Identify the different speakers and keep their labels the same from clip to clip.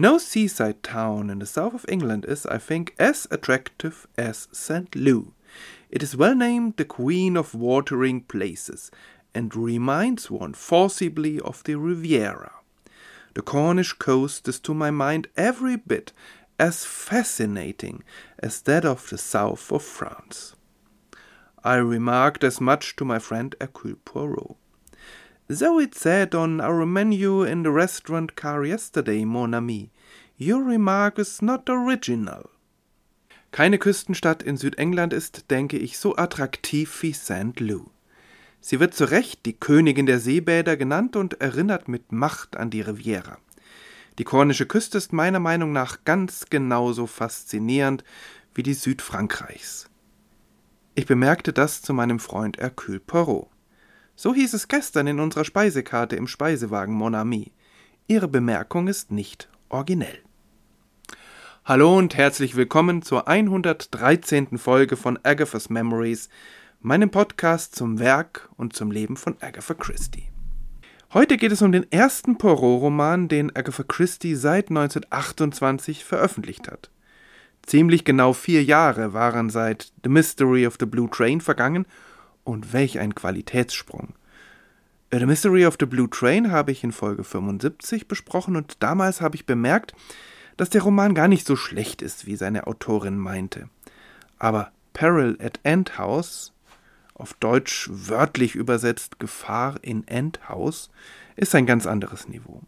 Speaker 1: No seaside town in the south of England is, I think, as attractive as St. Lou. It is well named the Queen of Watering Places and reminds one forcibly of the Riviera. The Cornish coast is to my mind every bit as fascinating as that of the south of France. I remarked as much to my friend Hercule Poirot. Though it said on our menu in the restaurant car yesterday, mon ami, your remark is not original. Keine Küstenstadt in Südengland ist, denke ich, so attraktiv wie St. Lou. Sie wird zu Recht die Königin der Seebäder genannt und erinnert mit Macht an die Riviera. Die kornische Küste ist meiner Meinung nach ganz genauso faszinierend wie die Südfrankreichs. Ich bemerkte das zu meinem Freund Hercule Poirot. So hieß es gestern in unserer Speisekarte im Speisewagen Mon Ami. Ihre Bemerkung ist nicht originell. Hallo und herzlich willkommen zur 113. Folge von Agatha's Memories, meinem Podcast zum Werk und zum Leben von Agatha Christie. Heute geht es um den ersten Poirot-Roman, den Agatha Christie seit 1928 veröffentlicht hat. Ziemlich genau vier Jahre waren seit The Mystery of the Blue Train vergangen und welch ein Qualitätssprung. The Mystery of the Blue Train habe ich in Folge 75 besprochen und damals habe ich bemerkt, dass der Roman gar nicht so schlecht ist, wie seine Autorin meinte. Aber Peril at Endhouse, auf Deutsch wörtlich übersetzt Gefahr in Endhouse, ist ein ganz anderes Niveau.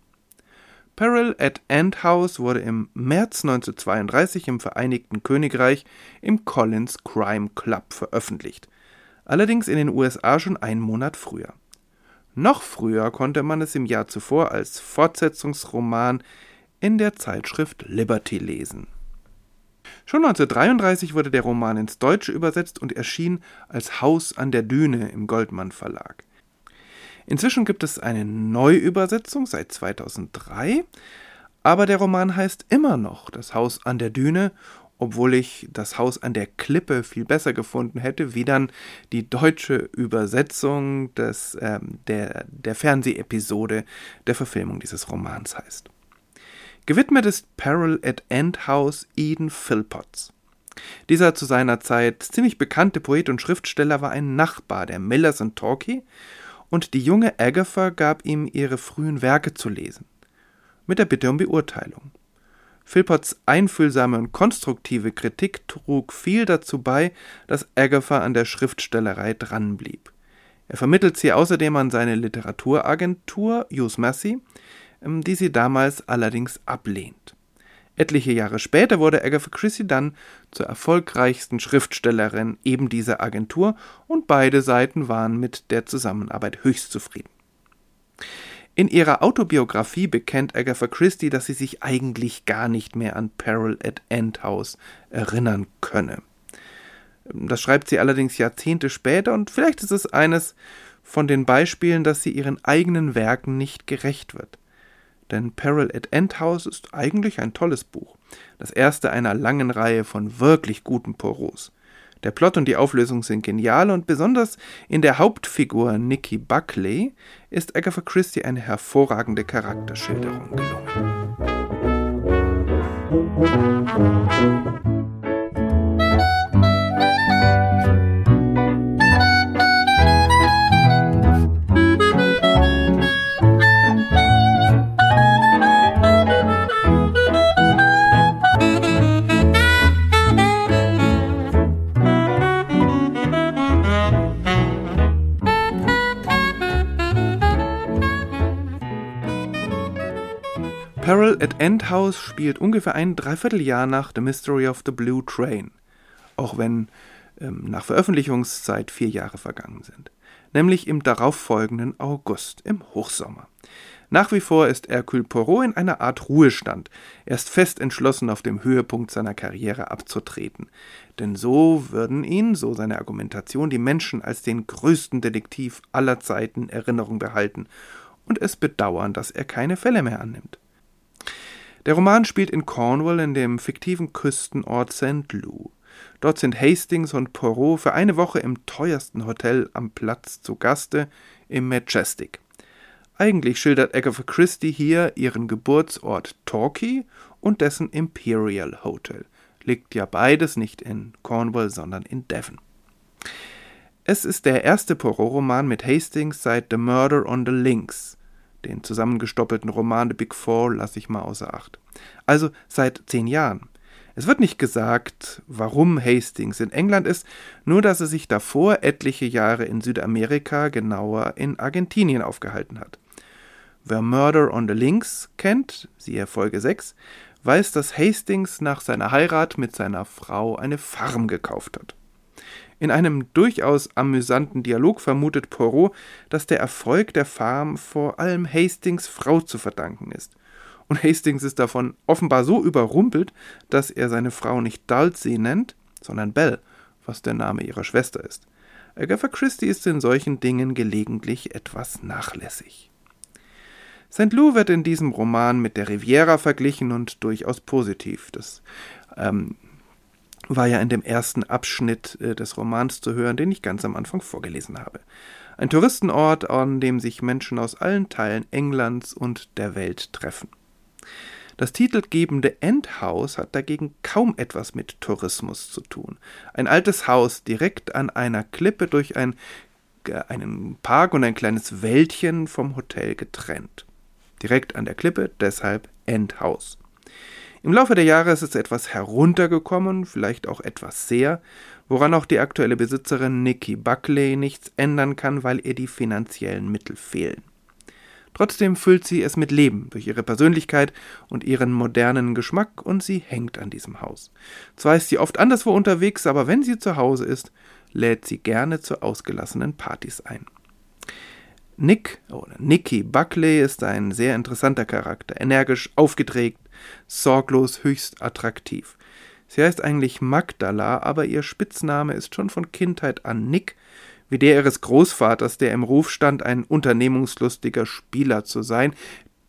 Speaker 1: Peril at Endhouse wurde im März 1932 im Vereinigten Königreich im Collins Crime Club veröffentlicht allerdings in den USA schon einen Monat früher. Noch früher konnte man es im Jahr zuvor als Fortsetzungsroman in der Zeitschrift Liberty lesen. Schon 1933 wurde der Roman ins Deutsche übersetzt und erschien als Haus an der Düne im Goldmann Verlag. Inzwischen gibt es eine Neuübersetzung seit 2003, aber der Roman heißt immer noch Das Haus an der Düne obwohl ich das Haus an der Klippe viel besser gefunden hätte, wie dann die deutsche Übersetzung des, ähm, der, der Fernsehepisode der Verfilmung dieses Romans heißt. Gewidmet ist Peril at Endhouse Eden Philpotts. Dieser zu seiner Zeit ziemlich bekannte Poet und Schriftsteller war ein Nachbar der Millers und Torquay und die junge Agatha gab ihm ihre frühen Werke zu lesen. Mit der Bitte um Beurteilung. Philpotts einfühlsame und konstruktive Kritik trug viel dazu bei, dass Agatha an der Schriftstellerei dranblieb. Er vermittelt sie außerdem an seine Literaturagentur Hughes Massey, ähm, die sie damals allerdings ablehnt. Etliche Jahre später wurde Agatha Christie dann zur erfolgreichsten Schriftstellerin eben dieser Agentur und beide Seiten waren mit der Zusammenarbeit höchst zufrieden. In ihrer Autobiografie bekennt Agatha Christie, dass sie sich eigentlich gar nicht mehr an Peril at Endhouse erinnern könne. Das schreibt sie allerdings Jahrzehnte später und vielleicht ist es eines von den Beispielen, dass sie ihren eigenen Werken nicht gerecht wird. Denn Peril at Endhouse ist eigentlich ein tolles Buch, das erste einer langen Reihe von wirklich guten Poros. Der Plot und die Auflösung sind genial und besonders in der Hauptfigur Nicky Buckley ist Agatha Christie eine hervorragende Charakterschilderung gelungen. Endhouse spielt ungefähr ein Dreivierteljahr nach The Mystery of the Blue Train, auch wenn ähm, nach Veröffentlichungszeit vier Jahre vergangen sind, nämlich im darauffolgenden August, im Hochsommer. Nach wie vor ist Hercule Poirot in einer Art Ruhestand. Er ist fest entschlossen, auf dem Höhepunkt seiner Karriere abzutreten. Denn so würden ihn, so seine Argumentation, die Menschen als den größten Detektiv aller Zeiten Erinnerung behalten und es bedauern, dass er keine Fälle mehr annimmt. Der Roman spielt in Cornwall in dem fiktiven Küstenort St. Lou. Dort sind Hastings und Poirot für eine Woche im teuersten Hotel am Platz zu Gaste, im Majestic. Eigentlich schildert Agatha Christie hier ihren Geburtsort Torquay und dessen Imperial Hotel. Liegt ja beides nicht in Cornwall, sondern in Devon. Es ist der erste Poirot-Roman mit Hastings seit The Murder on the Links. Den zusammengestoppelten Roman The Big Four lasse ich mal außer Acht. Also seit zehn Jahren. Es wird nicht gesagt, warum Hastings in England ist, nur dass er sich davor etliche Jahre in Südamerika, genauer in Argentinien aufgehalten hat. Wer Murder on the Links kennt, siehe Folge 6, weiß, dass Hastings nach seiner Heirat mit seiner Frau eine Farm gekauft hat. In einem durchaus amüsanten Dialog vermutet Poirot, dass der Erfolg der Farm vor allem Hastings Frau zu verdanken ist. Und Hastings ist davon offenbar so überrumpelt, dass er seine Frau nicht Dulcie nennt, sondern Belle, was der Name ihrer Schwester ist. Agatha Christie ist in solchen Dingen gelegentlich etwas nachlässig. St. Lou wird in diesem Roman mit der Riviera verglichen und durchaus positiv. Das ähm, war ja in dem ersten Abschnitt äh, des Romans zu hören, den ich ganz am Anfang vorgelesen habe. Ein Touristenort, an dem sich Menschen aus allen Teilen Englands und der Welt treffen. Das titelgebende Endhaus hat dagegen kaum etwas mit Tourismus zu tun. Ein altes Haus direkt an einer Klippe durch ein, äh, einen Park und ein kleines Wäldchen vom Hotel getrennt direkt an der Klippe, deshalb Endhaus. Im Laufe der Jahre ist es etwas heruntergekommen, vielleicht auch etwas sehr, woran auch die aktuelle Besitzerin Nikki Buckley nichts ändern kann, weil ihr die finanziellen Mittel fehlen. Trotzdem füllt sie es mit Leben durch ihre Persönlichkeit und ihren modernen Geschmack und sie hängt an diesem Haus. Zwar ist sie oft anderswo unterwegs, aber wenn sie zu Hause ist, lädt sie gerne zu ausgelassenen Partys ein. Nick oder Nicky Buckley ist ein sehr interessanter Charakter, energisch, aufgedreht, sorglos, höchst attraktiv. Sie heißt eigentlich Magdala, aber ihr Spitzname ist schon von Kindheit an Nick, wie der ihres Großvaters, der im Ruf stand, ein unternehmungslustiger Spieler zu sein,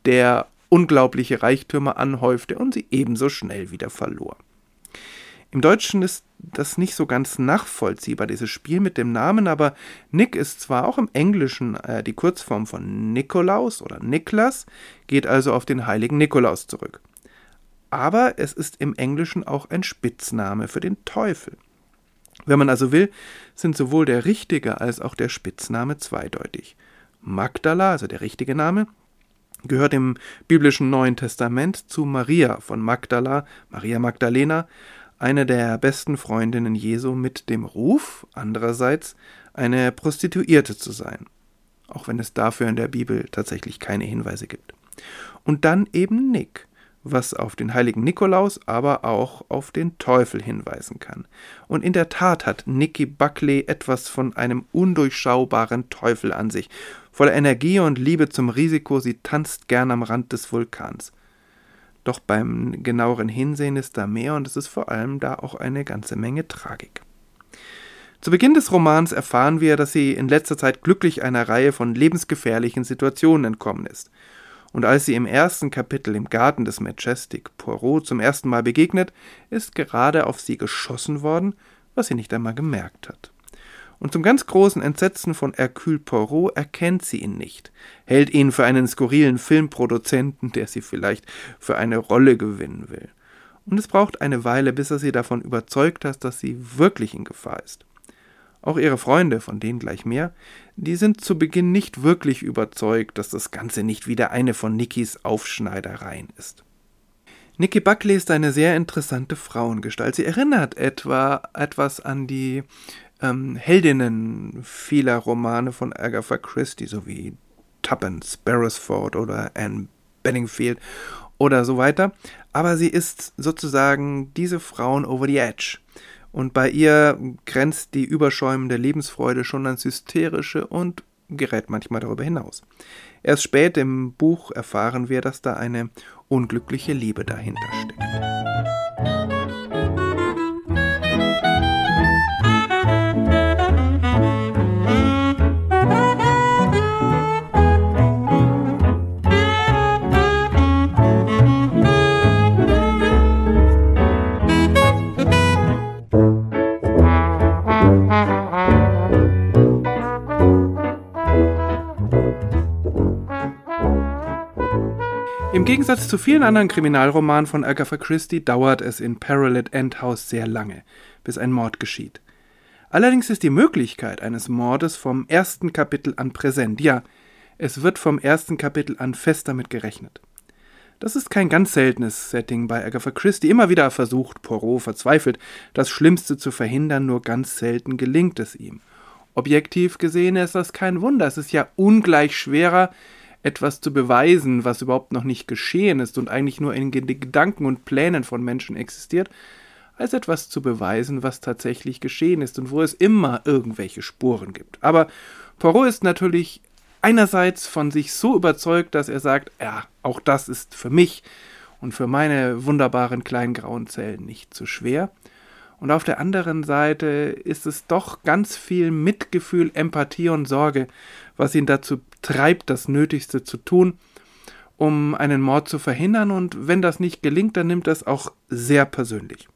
Speaker 1: der unglaubliche Reichtümer anhäufte und sie ebenso schnell wieder verlor. Im Deutschen ist das nicht so ganz nachvollziehbar, dieses Spiel mit dem Namen, aber Nick ist zwar auch im Englischen äh, die Kurzform von Nikolaus oder Niklas, geht also auf den heiligen Nikolaus zurück. Aber es ist im Englischen auch ein Spitzname für den Teufel. Wenn man also will, sind sowohl der richtige als auch der Spitzname zweideutig. Magdala, also der richtige Name, gehört im biblischen Neuen Testament zu Maria von Magdala, Maria Magdalena, eine der besten Freundinnen Jesu mit dem Ruf, andererseits eine Prostituierte zu sein, auch wenn es dafür in der Bibel tatsächlich keine Hinweise gibt. Und dann eben Nick, was auf den heiligen Nikolaus, aber auch auf den Teufel hinweisen kann. Und in der Tat hat Nicky Buckley etwas von einem undurchschaubaren Teufel an sich. Voller Energie und Liebe zum Risiko, sie tanzt gern am Rand des Vulkans. Doch beim genaueren Hinsehen ist da mehr und es ist vor allem da auch eine ganze Menge Tragik. Zu Beginn des Romans erfahren wir, dass sie in letzter Zeit glücklich einer Reihe von lebensgefährlichen Situationen entkommen ist. Und als sie im ersten Kapitel im Garten des Majestic Poirot zum ersten Mal begegnet, ist gerade auf sie geschossen worden, was sie nicht einmal gemerkt hat und zum ganz großen Entsetzen von Hercule Poirot erkennt sie ihn nicht, hält ihn für einen skurrilen Filmproduzenten, der sie vielleicht für eine Rolle gewinnen will. Und es braucht eine Weile, bis er sie davon überzeugt hat, dass sie wirklich in Gefahr ist. Auch ihre Freunde, von denen gleich mehr, die sind zu Beginn nicht wirklich überzeugt, dass das Ganze nicht wieder eine von Nickys Aufschneidereien ist. Nicky Buckley ist eine sehr interessante Frauengestalt. Sie erinnert etwa etwas an die ähm, Heldinnen vieler Romane von Agatha Christie, so wie Tuppence, Beresford oder Anne Bedingfield oder so weiter. Aber sie ist sozusagen diese Frauen over the edge. Und bei ihr grenzt die überschäumende Lebensfreude schon ans Hysterische und gerät manchmal darüber hinaus. Erst spät im Buch erfahren wir, dass da eine unglückliche Liebe dahinter steckt. Gegensatz zu vielen anderen Kriminalromanen von Agatha Christie dauert es in at Endhouse sehr lange, bis ein Mord geschieht. Allerdings ist die Möglichkeit eines Mordes vom ersten Kapitel an präsent. Ja, es wird vom ersten Kapitel an fest damit gerechnet. Das ist kein ganz seltenes Setting bei Agatha Christie. Immer wieder versucht Poirot verzweifelt, das Schlimmste zu verhindern, nur ganz selten gelingt es ihm. Objektiv gesehen ist das kein Wunder. Es ist ja ungleich schwerer, etwas zu beweisen, was überhaupt noch nicht geschehen ist und eigentlich nur in Gedanken und Plänen von Menschen existiert, als etwas zu beweisen, was tatsächlich geschehen ist und wo es immer irgendwelche Spuren gibt. Aber Poirot ist natürlich einerseits von sich so überzeugt, dass er sagt, ja, auch das ist für mich und für meine wunderbaren kleinen grauen Zellen nicht zu schwer. Und auf der anderen Seite ist es doch ganz viel Mitgefühl, Empathie und Sorge, was ihn dazu treibt, das Nötigste zu tun, um einen Mord zu verhindern. Und wenn das nicht gelingt, dann nimmt es auch sehr persönlich.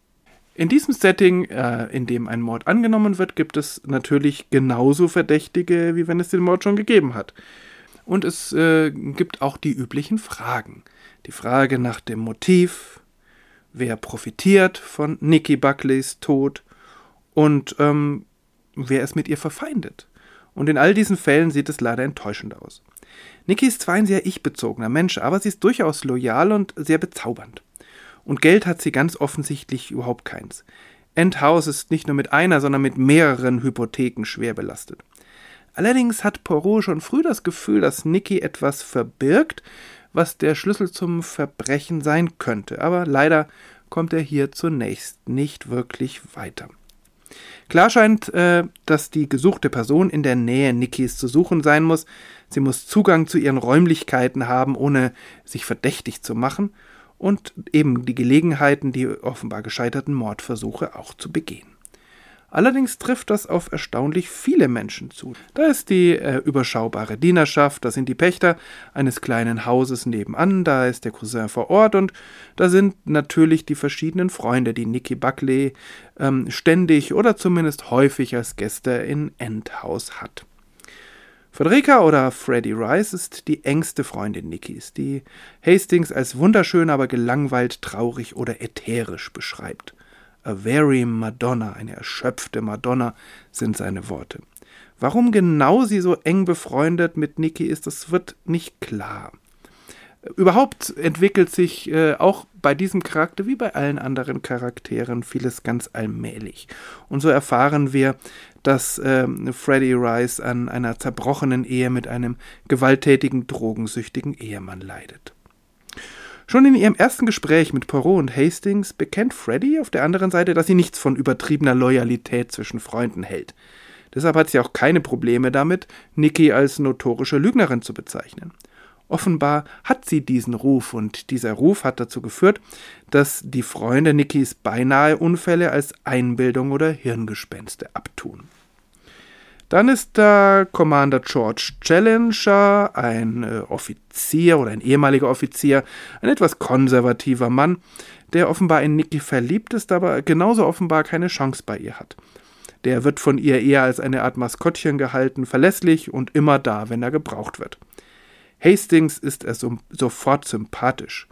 Speaker 1: In diesem Setting, äh, in dem ein Mord angenommen wird, gibt es natürlich genauso Verdächtige, wie wenn es den Mord schon gegeben hat. Und es äh, gibt auch die üblichen Fragen. Die Frage nach dem Motiv, wer profitiert von Nikki Buckleys Tod und ähm, wer ist mit ihr verfeindet. Und in all diesen Fällen sieht es leider enttäuschend aus. Nikki ist zwar ein sehr ich-bezogener Mensch, aber sie ist durchaus loyal und sehr bezaubernd. Und Geld hat sie ganz offensichtlich überhaupt keins. Endhaus ist nicht nur mit einer, sondern mit mehreren Hypotheken schwer belastet. Allerdings hat Poirot schon früh das Gefühl, dass Nicky etwas verbirgt, was der Schlüssel zum Verbrechen sein könnte, aber leider kommt er hier zunächst nicht wirklich weiter. Klar scheint, äh, dass die gesuchte Person in der Nähe Nickys zu suchen sein muss. Sie muss Zugang zu ihren Räumlichkeiten haben, ohne sich verdächtig zu machen und eben die Gelegenheiten, die offenbar gescheiterten Mordversuche auch zu begehen. Allerdings trifft das auf erstaunlich viele Menschen zu. Da ist die äh, überschaubare Dienerschaft, da sind die Pächter eines kleinen Hauses nebenan, da ist der Cousin vor Ort und da sind natürlich die verschiedenen Freunde, die Nicky Buckley ähm, ständig oder zumindest häufig als Gäste in Endhaus hat. Frederica oder Freddie Rice ist die engste Freundin Nickys, die Hastings als wunderschön, aber gelangweilt, traurig oder ätherisch beschreibt. A very Madonna, eine erschöpfte Madonna, sind seine Worte. Warum genau sie so eng befreundet mit Nicky ist, das wird nicht klar. Überhaupt entwickelt sich äh, auch bei diesem Charakter wie bei allen anderen Charakteren vieles ganz allmählich. Und so erfahren wir, dass äh, Freddie Rice an einer zerbrochenen Ehe mit einem gewalttätigen, drogensüchtigen Ehemann leidet. Schon in ihrem ersten Gespräch mit Poirot und Hastings bekennt Freddie auf der anderen Seite, dass sie nichts von übertriebener Loyalität zwischen Freunden hält. Deshalb hat sie auch keine Probleme damit, Nikki als notorische Lügnerin zu bezeichnen. Offenbar hat sie diesen Ruf und dieser Ruf hat dazu geführt, dass die Freunde Nickys beinahe Unfälle als Einbildung oder Hirngespenste abtun. Dann ist da Commander George Challenger, ein äh, Offizier oder ein ehemaliger Offizier, ein etwas konservativer Mann, der offenbar in Nicky verliebt ist, aber genauso offenbar keine Chance bei ihr hat. Der wird von ihr eher als eine Art Maskottchen gehalten, verlässlich und immer da, wenn er gebraucht wird. Hastings ist er so, sofort sympathisch.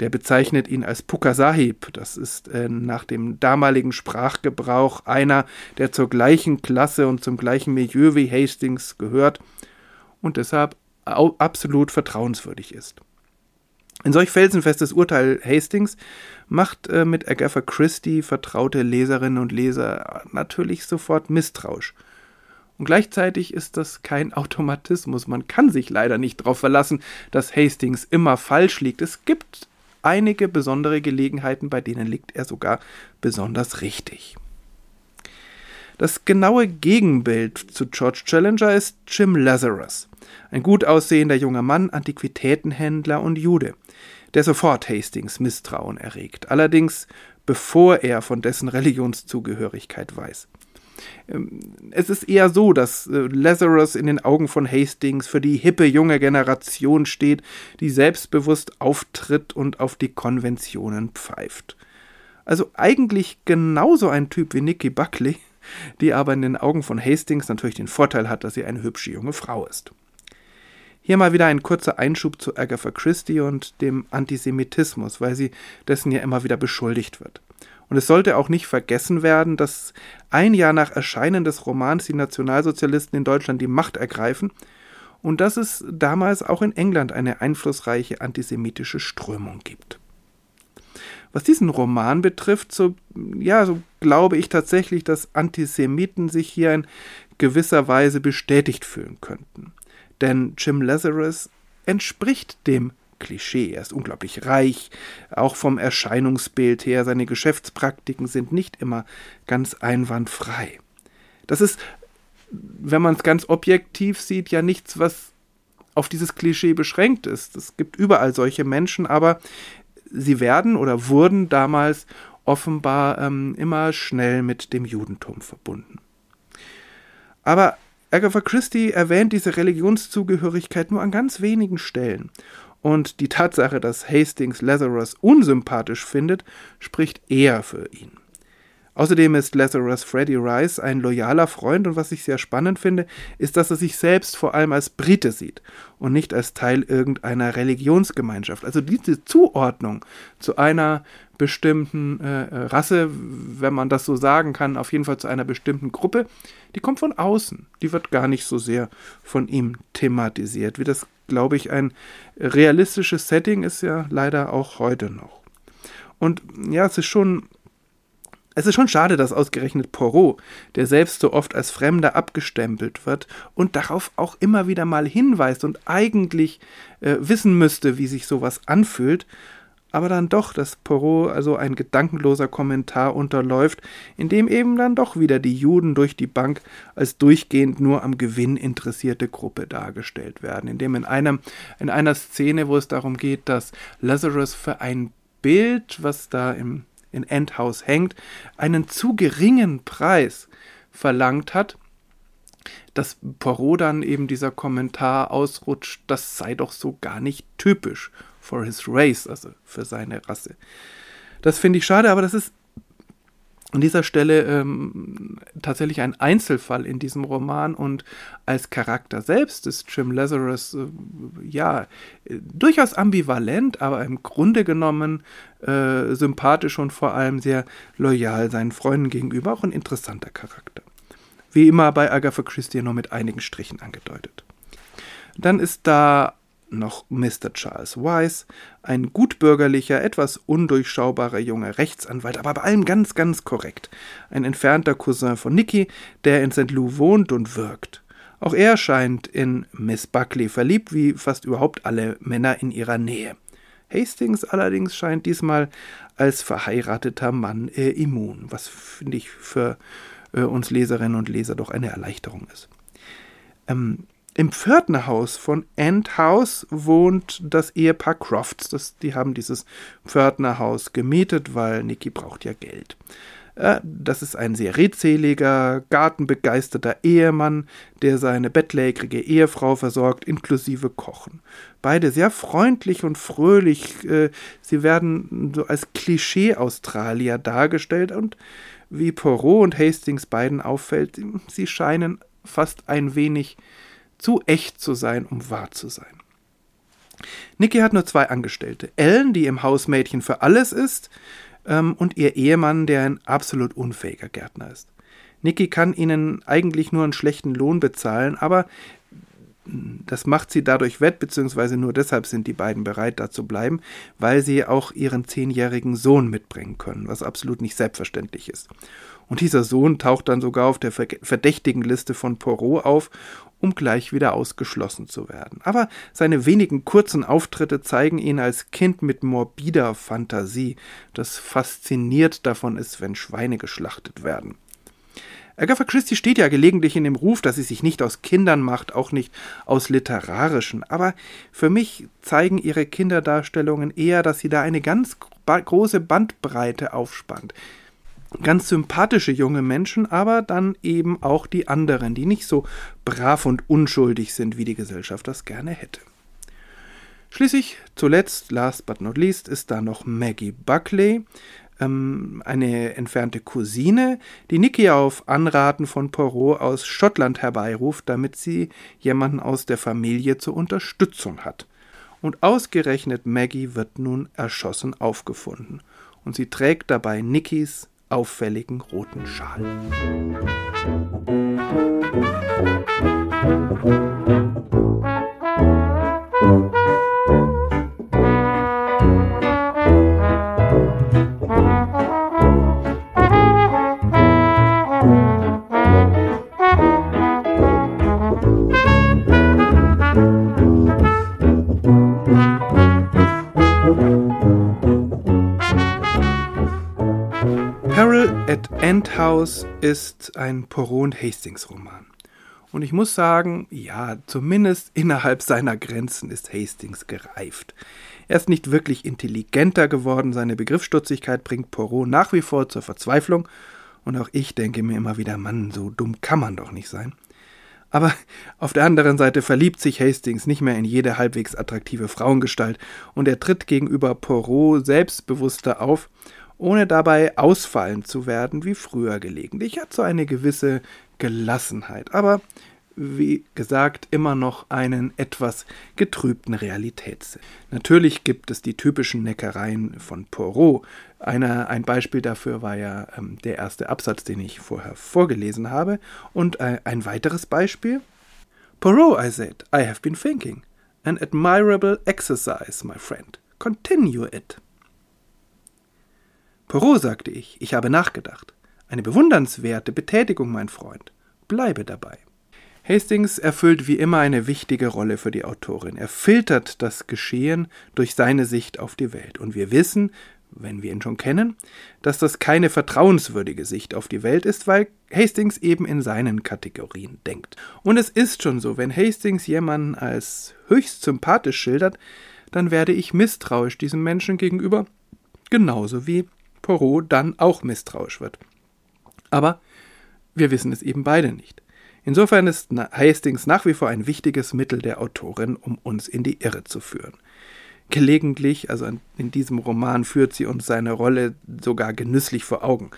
Speaker 1: Der bezeichnet ihn als Pukasahib. Das ist äh, nach dem damaligen Sprachgebrauch einer, der zur gleichen Klasse und zum gleichen Milieu wie Hastings gehört und deshalb absolut vertrauenswürdig ist. Ein solch felsenfestes Urteil Hastings macht äh, mit Agatha Christie vertraute Leserinnen und Leser natürlich sofort misstrauisch. Und gleichzeitig ist das kein Automatismus. Man kann sich leider nicht darauf verlassen, dass Hastings immer falsch liegt. Es gibt einige besondere Gelegenheiten, bei denen liegt er sogar besonders richtig. Das genaue Gegenbild zu George Challenger ist Jim Lazarus, ein gut aussehender junger Mann, Antiquitätenhändler und Jude, der sofort Hastings Misstrauen erregt, allerdings bevor er von dessen Religionszugehörigkeit weiß. Ähm, es ist eher so, dass äh, Lazarus in den Augen von Hastings für die hippe junge Generation steht, die selbstbewusst auftritt und auf die Konventionen pfeift. Also eigentlich genauso ein Typ wie Nicky Buckley, die aber in den Augen von Hastings natürlich den Vorteil hat, dass sie eine hübsche junge Frau ist. Hier mal wieder ein kurzer Einschub zu Agatha Christie und dem Antisemitismus, weil sie dessen ja immer wieder beschuldigt wird. Und es sollte auch nicht vergessen werden, dass ein Jahr nach Erscheinen des Romans die Nationalsozialisten in Deutschland die Macht ergreifen und dass es damals auch in England eine einflussreiche antisemitische Strömung gibt. Was diesen Roman betrifft, so, ja, so glaube ich tatsächlich, dass Antisemiten sich hier in gewisser Weise bestätigt fühlen könnten. Denn Jim Lazarus entspricht dem Klischee. Er ist unglaublich reich, auch vom Erscheinungsbild her. Seine Geschäftspraktiken sind nicht immer ganz einwandfrei. Das ist, wenn man es ganz objektiv sieht, ja nichts, was auf dieses Klischee beschränkt ist. Es gibt überall solche Menschen, aber sie werden oder wurden damals offenbar ähm, immer schnell mit dem Judentum verbunden. Aber Agatha Christie erwähnt diese Religionszugehörigkeit nur an ganz wenigen Stellen. Und die Tatsache, dass Hastings Lazarus unsympathisch findet, spricht eher für ihn. Außerdem ist Lazarus Freddy Rice ein loyaler Freund und was ich sehr spannend finde, ist, dass er sich selbst vor allem als Brite sieht und nicht als Teil irgendeiner Religionsgemeinschaft. Also diese Zuordnung zu einer bestimmten äh, Rasse, wenn man das so sagen kann, auf jeden Fall zu einer bestimmten Gruppe, die kommt von außen. Die wird gar nicht so sehr von ihm thematisiert, wie das, glaube ich, ein realistisches Setting ist ja leider auch heute noch. Und ja, es ist schon es ist schon schade, dass ausgerechnet Poirot, der selbst so oft als Fremder abgestempelt wird und darauf auch immer wieder mal hinweist und eigentlich äh, wissen müsste, wie sich sowas anfühlt, aber dann doch, dass Poirot also ein gedankenloser Kommentar unterläuft, in dem eben dann doch wieder die Juden durch die Bank als durchgehend nur am Gewinn interessierte Gruppe dargestellt werden, in dem in einem in einer Szene, wo es darum geht, dass Lazarus für ein Bild, was da im in Endhaus hängt, einen zu geringen Preis verlangt hat, dass Poirot dann eben dieser Kommentar ausrutscht, das sei doch so gar nicht typisch for his race, also für seine Rasse. Das finde ich schade, aber das ist an dieser Stelle ähm, tatsächlich ein Einzelfall in diesem Roman und als Charakter selbst ist Jim Lazarus äh, ja durchaus ambivalent, aber im Grunde genommen äh, sympathisch und vor allem sehr loyal seinen Freunden gegenüber, auch ein interessanter Charakter. Wie immer bei Agatha Christie nur mit einigen Strichen angedeutet. Dann ist da noch Mr. Charles Wise, ein gutbürgerlicher, etwas undurchschaubarer junger Rechtsanwalt, aber bei allem ganz, ganz korrekt. Ein entfernter Cousin von Nicky, der in St. Lou wohnt und wirkt. Auch er scheint in Miss Buckley verliebt, wie fast überhaupt alle Männer in ihrer Nähe. Hastings allerdings scheint diesmal als verheirateter Mann äh, immun, was finde ich für äh, uns Leserinnen und Leser doch eine Erleichterung ist. Ähm, im Pförtnerhaus von Endhouse wohnt das Ehepaar Crofts. Das, die haben dieses Pförtnerhaus gemietet, weil Nicky braucht ja Geld. Äh, das ist ein sehr redseliger, gartenbegeisterter Ehemann, der seine bettlägerige Ehefrau versorgt, inklusive Kochen. Beide sehr freundlich und fröhlich. Äh, sie werden so als Klischee-Australier dargestellt und wie Poirot und Hastings beiden auffällt, sie scheinen fast ein wenig zu echt zu sein, um wahr zu sein. Nicky hat nur zwei Angestellte. Ellen, die im Haus Mädchen für alles ist, ähm, und ihr Ehemann, der ein absolut unfähiger Gärtner ist. Nicky kann ihnen eigentlich nur einen schlechten Lohn bezahlen, aber das macht sie dadurch wett, beziehungsweise nur deshalb sind die beiden bereit, da zu bleiben, weil sie auch ihren zehnjährigen Sohn mitbringen können, was absolut nicht selbstverständlich ist. Und dieser Sohn taucht dann sogar auf der verdächtigen Liste von Poirot auf um gleich wieder ausgeschlossen zu werden. Aber seine wenigen kurzen Auftritte zeigen ihn als Kind mit morbider Fantasie, das fasziniert davon ist, wenn Schweine geschlachtet werden. Agatha Christie steht ja gelegentlich in dem Ruf, dass sie sich nicht aus Kindern macht, auch nicht aus literarischen, aber für mich zeigen ihre Kinderdarstellungen eher, dass sie da eine ganz große Bandbreite aufspannt ganz sympathische junge Menschen, aber dann eben auch die anderen, die nicht so brav und unschuldig sind, wie die Gesellschaft das gerne hätte. Schließlich, zuletzt, last but not least, ist da noch Maggie Buckley. ähm, eine entfernte Cousine, die Nicky auf Anraten von Poirot aus Schottland herbeiruft, damit sie jemanden aus der Familie zur Unterstützung hat. Und ausgerechnet Maggie wird nun erschossen aufgefunden. Und sie trägt dabei Nickys auffälligen roten Schal. Endhouse ist ein Poirot Hastings Roman. Und ich muss sagen, ja, zumindest innerhalb seiner Grenzen ist Hastings gereift. Er ist nicht wirklich intelligenter geworden, seine Begriffsstutzigkeit bringt Poirot nach wie vor zur Verzweiflung, und auch ich denke mir immer wieder, Mann, so dumm kann man doch nicht sein. Aber auf der anderen Seite verliebt sich Hastings nicht mehr in jede halbwegs attraktive Frauengestalt, und er tritt gegenüber Poirot selbstbewusster auf ohne dabei ausfallen zu werden wie früher gelegentlich. Hat so eine gewisse Gelassenheit, aber wie gesagt, immer noch einen etwas getrübten Realitätssinn. Natürlich gibt es die typischen Neckereien von Poirot. Eine, ein Beispiel dafür war ja ähm, der erste Absatz, den ich vorher vorgelesen habe. Und äh, ein weiteres Beispiel. Poirot, I said, I have been thinking. An admirable exercise, my friend. Continue it. Poirot, sagte ich, ich habe nachgedacht. Eine bewundernswerte Betätigung, mein Freund. Bleibe dabei. Hastings erfüllt wie immer eine wichtige Rolle für die Autorin. Er filtert das Geschehen durch seine Sicht auf die Welt. Und wir wissen, wenn wir ihn schon kennen, dass das keine vertrauenswürdige Sicht auf die Welt ist, weil Hastings eben in seinen Kategorien denkt. Und es ist schon so, wenn Hastings jemanden als höchst sympathisch schildert, dann werde ich misstrauisch diesem Menschen gegenüber, genauso wie Poirot dann auch misstrauisch wird. Aber wir wissen es eben beide nicht. Insofern ist Hastings nach wie vor ein wichtiges Mittel der Autorin, um uns in die Irre zu führen. Gelegentlich, also in diesem Roman, führt sie uns seine Rolle sogar genüsslich vor Augen.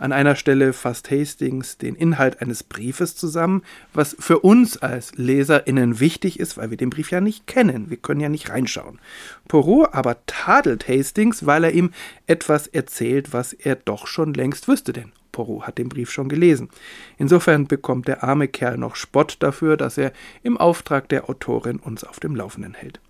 Speaker 1: An einer Stelle fasst Hastings den Inhalt eines Briefes zusammen, was für uns als LeserInnen wichtig ist, weil wir den Brief ja nicht kennen. Wir können ja nicht reinschauen. Poirot aber tadelt Hastings, weil er ihm etwas erzählt, was er doch schon längst wüsste, denn Poirot hat den Brief schon gelesen. Insofern bekommt der arme Kerl noch Spott dafür, dass er im Auftrag der Autorin uns auf dem Laufenden hält.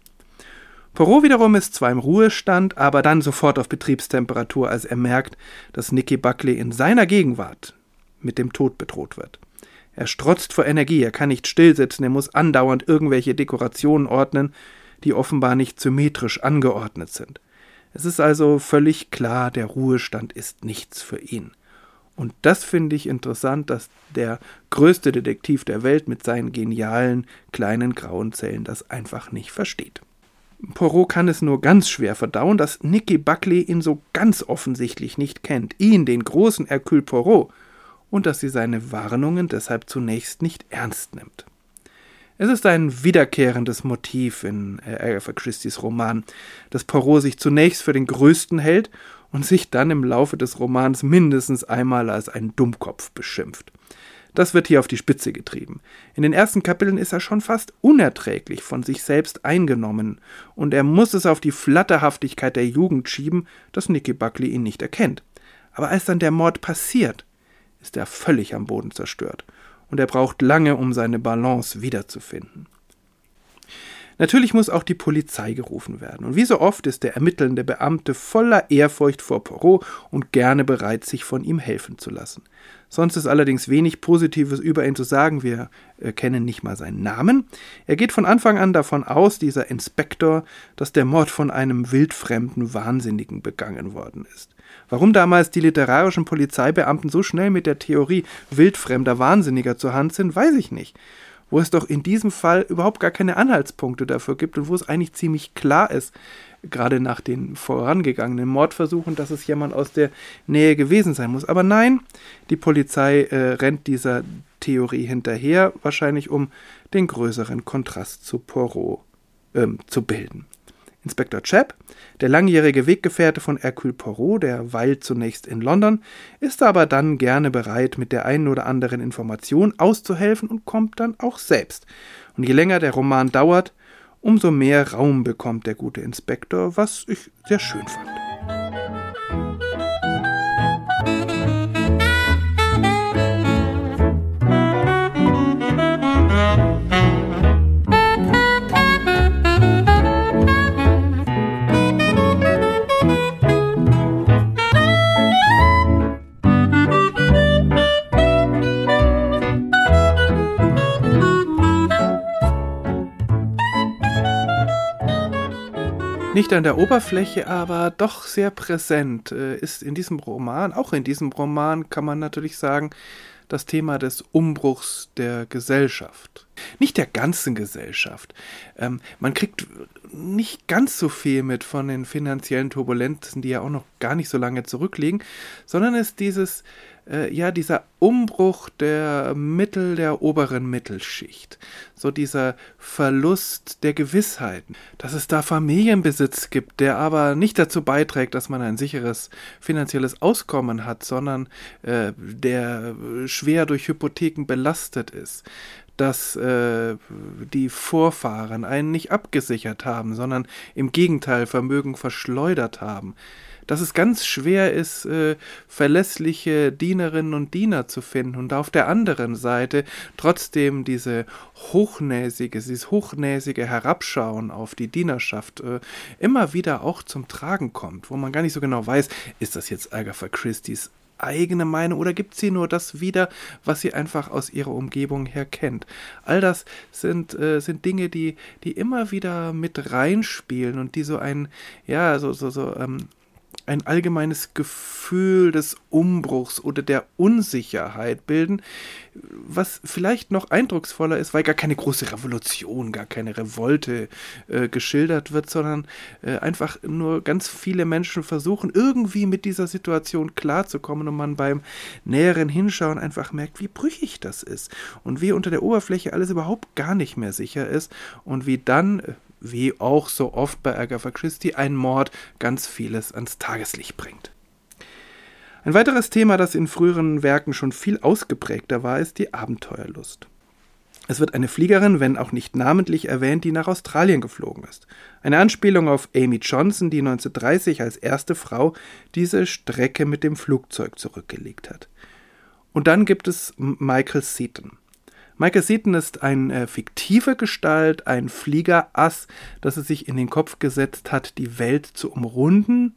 Speaker 1: Poirot wiederum ist zwar im Ruhestand, aber dann sofort auf Betriebstemperatur, als er merkt, dass Nicky Buckley in seiner Gegenwart mit dem Tod bedroht wird. Er strotzt vor Energie, er kann nicht stillsitzen, er muss andauernd irgendwelche Dekorationen ordnen, die offenbar nicht symmetrisch angeordnet sind. Es ist also völlig klar, der Ruhestand ist nichts für ihn. Und das finde ich interessant, dass der größte Detektiv der Welt mit seinen genialen kleinen grauen Zellen das einfach nicht versteht. Poirot kann es nur ganz schwer verdauen, dass Nicky Buckley ihn so ganz offensichtlich nicht kennt, ihn, den großen Hercule Poirot, und dass sie seine Warnungen deshalb zunächst nicht ernst nimmt. Es ist ein wiederkehrendes Motiv in Agatha Christie's Roman, dass Poirot sich zunächst für den Größten hält und sich dann im Laufe des Romans mindestens einmal als ein Dummkopf beschimpft. Das wird hier auf die Spitze getrieben. In den ersten Kapiteln ist er schon fast unerträglich von sich selbst eingenommen, und er muss es auf die Flatterhaftigkeit der Jugend schieben, dass Nicky Buckley ihn nicht erkennt. Aber als dann der Mord passiert, ist er völlig am Boden zerstört, und er braucht lange, um seine Balance wiederzufinden. Natürlich muss auch die Polizei gerufen werden. Und wie so oft ist der ermittelnde Beamte voller Ehrfurcht vor Poirot und gerne bereit, sich von ihm helfen zu lassen. Sonst ist allerdings wenig Positives über ihn zu sagen. Wir äh, kennen nicht mal seinen Namen. Er geht von Anfang an davon aus, dieser Inspektor, dass der Mord von einem wildfremden Wahnsinnigen begangen worden ist. Warum damals die literarischen Polizeibeamten so schnell mit der Theorie wildfremder Wahnsinniger zur Hand sind, weiß ich nicht wo es doch in diesem Fall überhaupt gar keine Anhaltspunkte dafür gibt und wo es eigentlich ziemlich klar ist, gerade nach den vorangegangenen Mordversuchen, dass es jemand aus der Nähe gewesen sein muss. Aber nein, die Polizei äh, rennt dieser Theorie hinterher, wahrscheinlich um den größeren Kontrast zu Poirot ähm, zu bilden. Inspektor Chapp, der langjährige Weggefährte von Hercule Poirot, der weilt zunächst in London, ist aber dann gerne bereit, mit der einen oder anderen Information auszuhelfen und kommt dann auch selbst. Und je länger der Roman dauert, umso mehr Raum bekommt der gute Inspektor, was ich sehr schön fand. Nicht an der Oberfläche, aber doch sehr präsent äh, ist in diesem Roman, auch in diesem Roman kann man natürlich sagen, das Thema des Umbruchs der Gesellschaft. Nicht der ganzen Gesellschaft. Ähm, man kriegt nicht ganz so viel mit von den finanziellen Turbulenzen, die ja auch noch gar nicht so lange zurückliegen, sondern es dieses äh, ja, dieser Umbruch der Mittel der oberen Mittelschicht, so dieser Verlust der Gewissheiten, dass es da Familienbesitz gibt, der aber nicht dazu beiträgt, dass man ein sicheres finanzielles Auskommen hat, sondern äh, der schwer durch Hypotheken belastet ist, dass äh, die Vorfahren einen nicht abgesichert haben, sondern im Gegenteil Vermögen verschleudert haben dass es ganz schwer ist, äh, verlässliche Dienerinnen und Diener zu finden und auf der anderen Seite trotzdem diese hochnäsige, dieses hochnäsige Herabschauen auf die Dienerschaft äh, immer wieder auch zum Tragen kommt, wo man gar nicht so genau weiß, ist das jetzt Agatha Christie's eigene Meinung oder gibt sie nur das wieder, was sie einfach aus ihrer Umgebung her kennt? All das sind, äh, sind Dinge, die, die immer wieder mit reinspielen und die so ein, ja, so, so, so ähm, ein allgemeines Gefühl des Umbruchs oder der Unsicherheit bilden, was vielleicht noch eindrucksvoller ist, weil gar keine große Revolution, gar keine Revolte äh, geschildert wird, sondern äh, einfach nur ganz viele Menschen versuchen, irgendwie mit dieser Situation klarzukommen und man beim näheren Hinschauen einfach merkt, wie brüchig das ist und wie unter der Oberfläche alles überhaupt gar nicht mehr sicher ist und wie dann äh, wie auch so oft bei Agatha Christie, ein Mord ganz vieles ans Tageslicht bringt. Ein weiteres Thema, das in früheren Werken schon viel ausgeprägter war, ist die Abenteuerlust. Es wird eine Fliegerin, wenn auch nicht namentlich erwähnt, die nach Australien geflogen ist. Eine Anspielung auf Amy Johnson, die 1930 als erste Frau diese Strecke mit dem Flugzeug zurückgelegt hat. Und dann gibt es Michael Seaton. Michael Seaton ist eine äh, fiktive Gestalt, ein Fliegerass, das es sich in den Kopf gesetzt hat, die Welt zu umrunden,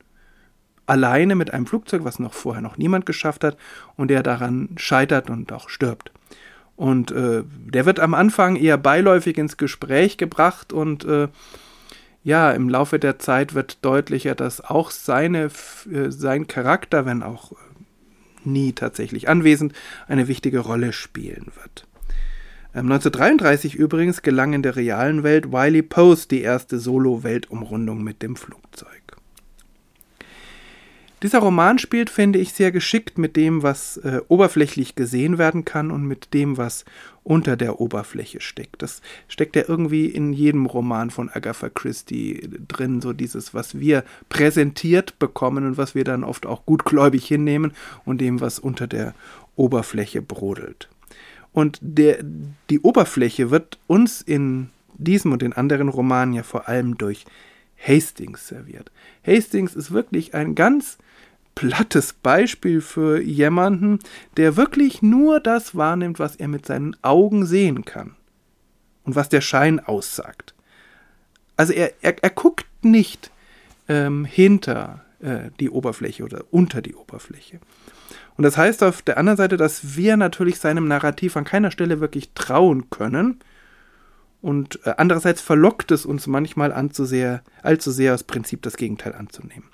Speaker 1: alleine mit einem Flugzeug, was noch vorher noch niemand geschafft hat, und der daran scheitert und auch stirbt. Und äh, der wird am Anfang eher beiläufig ins Gespräch gebracht und äh, ja, im Laufe der Zeit wird deutlicher, dass auch seine, äh, sein Charakter, wenn auch äh, nie tatsächlich anwesend, eine wichtige Rolle spielen wird. 1933 ähm, übrigens gelang in der realen Welt Wiley Post die erste Solo-Weltumrundung mit dem Flugzeug. Dieser Roman spielt, finde ich, sehr geschickt mit dem, was äh, oberflächlich gesehen werden kann und mit dem, was unter der Oberfläche steckt. Das steckt ja irgendwie in jedem Roman von Agatha Christie drin, so dieses, was wir präsentiert bekommen und was wir dann oft auch gutgläubig hinnehmen und dem, was unter der Oberfläche brodelt. Und der, die Oberfläche wird uns in diesem und den anderen Romanen ja vor allem durch Hastings serviert. Hastings ist wirklich ein ganz plattes Beispiel für jemanden, der wirklich nur das wahrnimmt, was er mit seinen Augen sehen kann und was der Schein aussagt. Also er, er, er guckt nicht ähm, hinter äh, die Oberfläche oder unter die Oberfläche. Und das heißt auf der anderen Seite, dass wir natürlich seinem Narrativ an keiner Stelle wirklich trauen können. Und äh, andererseits verlockt es uns manchmal an zu sehr, allzu sehr aus Prinzip das Gegenteil anzunehmen.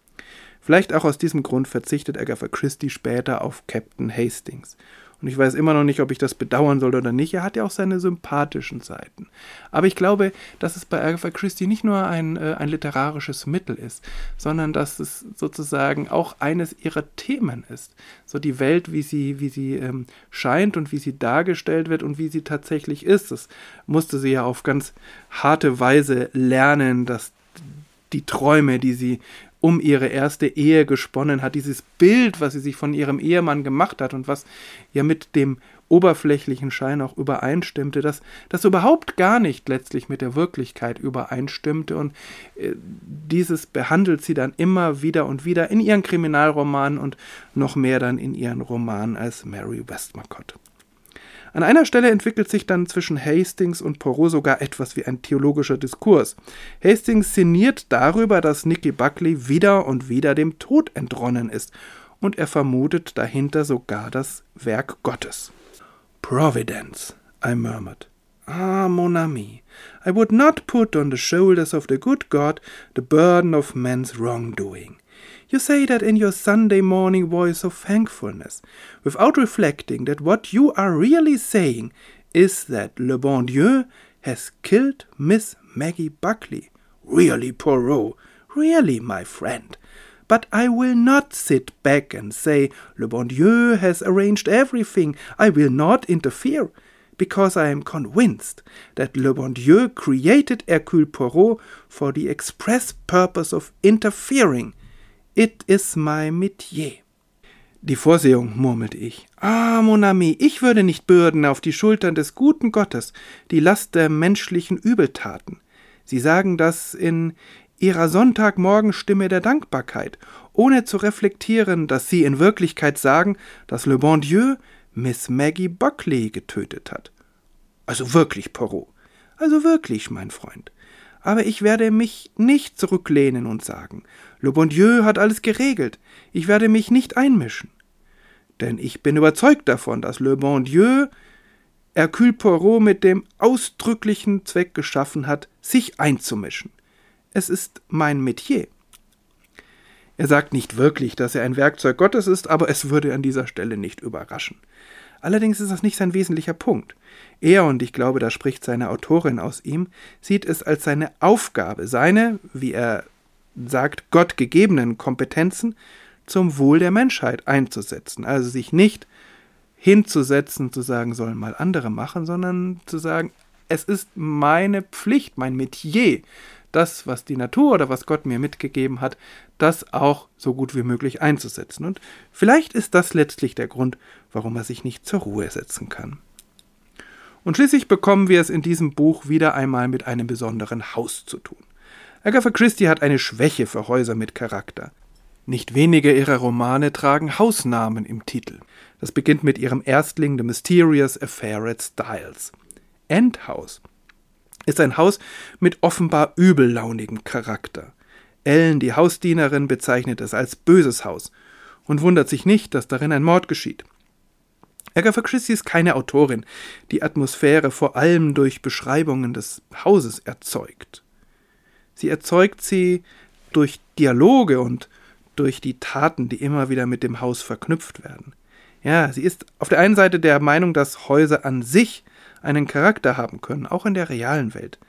Speaker 1: Vielleicht auch aus diesem Grund verzichtet Agatha Christie später auf Captain Hastings und ich weiß immer noch nicht, ob ich das bedauern soll oder nicht. Er hat ja auch seine sympathischen Seiten. Aber ich glaube, dass es bei Agatha Christie nicht nur ein, äh, ein literarisches Mittel ist, sondern dass es sozusagen auch eines ihrer Themen ist. So die Welt, wie sie, wie sie ähm, scheint und wie sie dargestellt wird und wie sie tatsächlich ist. Das musste sie ja auf ganz harte Weise lernen, dass die Träume, die sie um ihre erste Ehe gesponnen hat, dieses Bild, was sie sich von ihrem Ehemann gemacht hat und was ja mit dem oberflächlichen Schein auch übereinstimmte, dass das überhaupt gar nicht letztlich mit der Wirklichkeit übereinstimmte und äh, dieses behandelt sie dann immer wieder und wieder in ihren Kriminalromanen und noch mehr dann in ihren Romanen als Mary Westmacott. An einer Stelle entwickelt sich dann zwischen Hastings und Poirot sogar etwas wie ein theologischer Diskurs. Hastings sinniert darüber, dass Nicky Buckley wieder und wieder dem Tod entronnen ist, und er vermutet dahinter sogar das Werk Gottes. Providence, I murmured. Ah, mon ami, I would not put on the shoulders of the good God the burden of man's wrongdoing. You say that in your Sunday morning voice of thankfulness, without reflecting that what you are really saying is that Le Bon Dieu has killed Miss Maggie Buckley. Really, Poirot, really, my friend. But I will not sit back and say, Le Bon Dieu has arranged everything. I will not interfere, because I am convinced that Le Bon Dieu created Hercule Poirot for the express purpose of interfering It is my métier. Die Vorsehung, murmelte ich. Ah, mon ami, ich würde nicht bürden auf die Schultern des guten Gottes die Last der menschlichen Übeltaten. Sie sagen das in ihrer Sonntagmorgenstimme der Dankbarkeit, ohne zu reflektieren, dass sie in Wirklichkeit sagen, dass Le Bon Dieu Miss Maggie Buckley getötet hat. Also wirklich, Porot. Also wirklich, mein Freund aber ich werde mich nicht zurücklehnen und sagen, Le Bon Dieu hat alles geregelt, ich werde mich nicht einmischen. Denn ich bin überzeugt davon, dass Le Bon Dieu Hercule Poirot mit dem ausdrücklichen Zweck geschaffen hat, sich einzumischen. Es ist mein Metier. Er sagt nicht wirklich, dass er ein Werkzeug Gottes ist, aber es würde an dieser Stelle nicht überraschen. Allerdings ist das nicht sein wesentlicher Punkt. Er, und ich glaube, da spricht seine Autorin aus ihm, sieht es als seine Aufgabe, seine, wie er sagt, gottgegebenen Kompetenzen zum Wohl der Menschheit einzusetzen. Also sich nicht hinzusetzen, zu sagen, sollen mal andere machen, sondern zu sagen, es ist meine Pflicht, mein Metier, das, was die Natur oder was Gott mir mitgegeben hat, das auch so gut wie möglich einzusetzen. Und vielleicht ist das letztlich der Grund, warum er sich nicht zur Ruhe setzen kann. Und schließlich bekommen wir es in diesem Buch wieder einmal mit einem besonderen Haus zu tun. Agatha Christie hat eine Schwäche für Häuser mit Charakter. Nicht wenige ihrer Romane tragen Hausnamen im Titel. Das beginnt mit ihrem Erstling The Mysterious Affair at Styles. Endhouse ist ein Haus mit offenbar übellaunigem Charakter. Ellen, die Hausdienerin, bezeichnet es als böses Haus und wundert sich nicht, dass darin ein Mord geschieht. Agatha Christie ist keine Autorin, die Atmosphäre vor allem durch Beschreibungen des Hauses erzeugt. Sie erzeugt sie durch Dialoge und durch die Taten, die immer wieder mit dem Haus verknüpft werden. Ja, sie ist auf der einen Seite der Meinung, dass Häuser an sich einen Charakter haben können, auch in der realen Welt.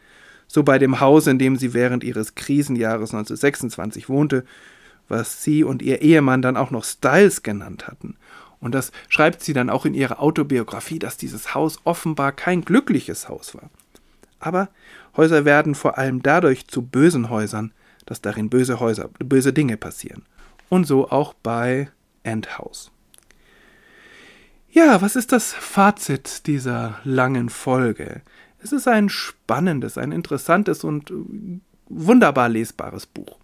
Speaker 1: So bei dem Haus, in dem sie während ihres Krisenjahres 1926 wohnte, was sie und ihr Ehemann dann auch noch Styles genannt hatten. Und das schreibt sie dann auch in ihrer Autobiografie, dass dieses Haus offenbar kein glückliches Haus war. Aber Häuser werden vor allem dadurch zu bösen Häusern, dass darin böse Häuser, böse Dinge passieren. Und so auch bei Endhouse. Ja, was ist das Fazit dieser langen Folge? Es ist ein spannendes, ein interessantes und wunderbar lesbares Buch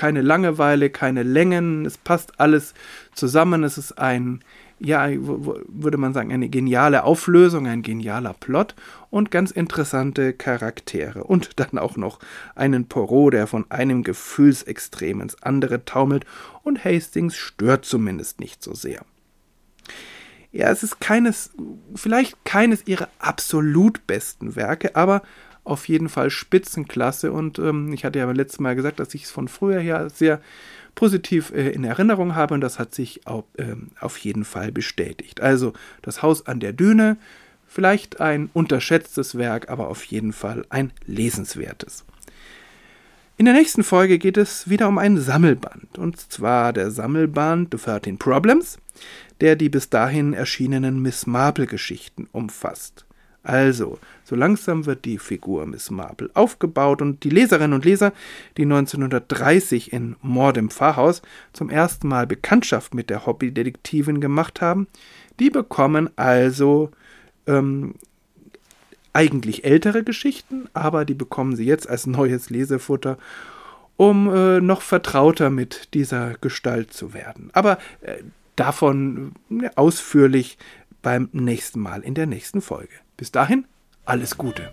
Speaker 1: keine Langeweile, keine Längen, es passt alles zusammen, es ist ein, ja, würde man sagen, eine geniale Auflösung, ein genialer Plot und ganz interessante Charaktere. Und dann auch noch einen Poirot, der von einem Gefühlsextrem ins andere taumelt und Hastings stört zumindest nicht so sehr. Ja, es ist keines, vielleicht keines ihrer absolut besten Werke, aber auf jeden Fall Spitzenklasse und ähm, ich hatte ja beim letzten Mal gesagt, dass ich es von früher her sehr positiv äh, in Erinnerung habe und das hat sich auch, äh, auf jeden Fall bestätigt. Also das Haus an der Düne, vielleicht ein unterschätztes Werk, aber auf jeden Fall ein lesenswertes. In der nächsten Folge geht es wieder um ein Sammelband, und zwar der Sammelband The 13 Problems, der die bis dahin erschienenen Miss Marple-Geschichten umfasst. Also, so langsam wird die Figur Miss Marple aufgebaut und die Leserinnen und Leser, die 1930 in Mord im Pfarrhaus zum ersten Mal Bekanntschaft mit der Hobbydetektivin gemacht haben, die bekommen also ähm, eigentlich ältere Geschichten, aber die bekommen sie jetzt als neues Lesefutter, um äh, noch vertrauter mit dieser Gestalt zu werden. Aber äh, davon äh, ausführlich beim nächsten Mal in der nächsten Folge. Bis dahin, alles Gute.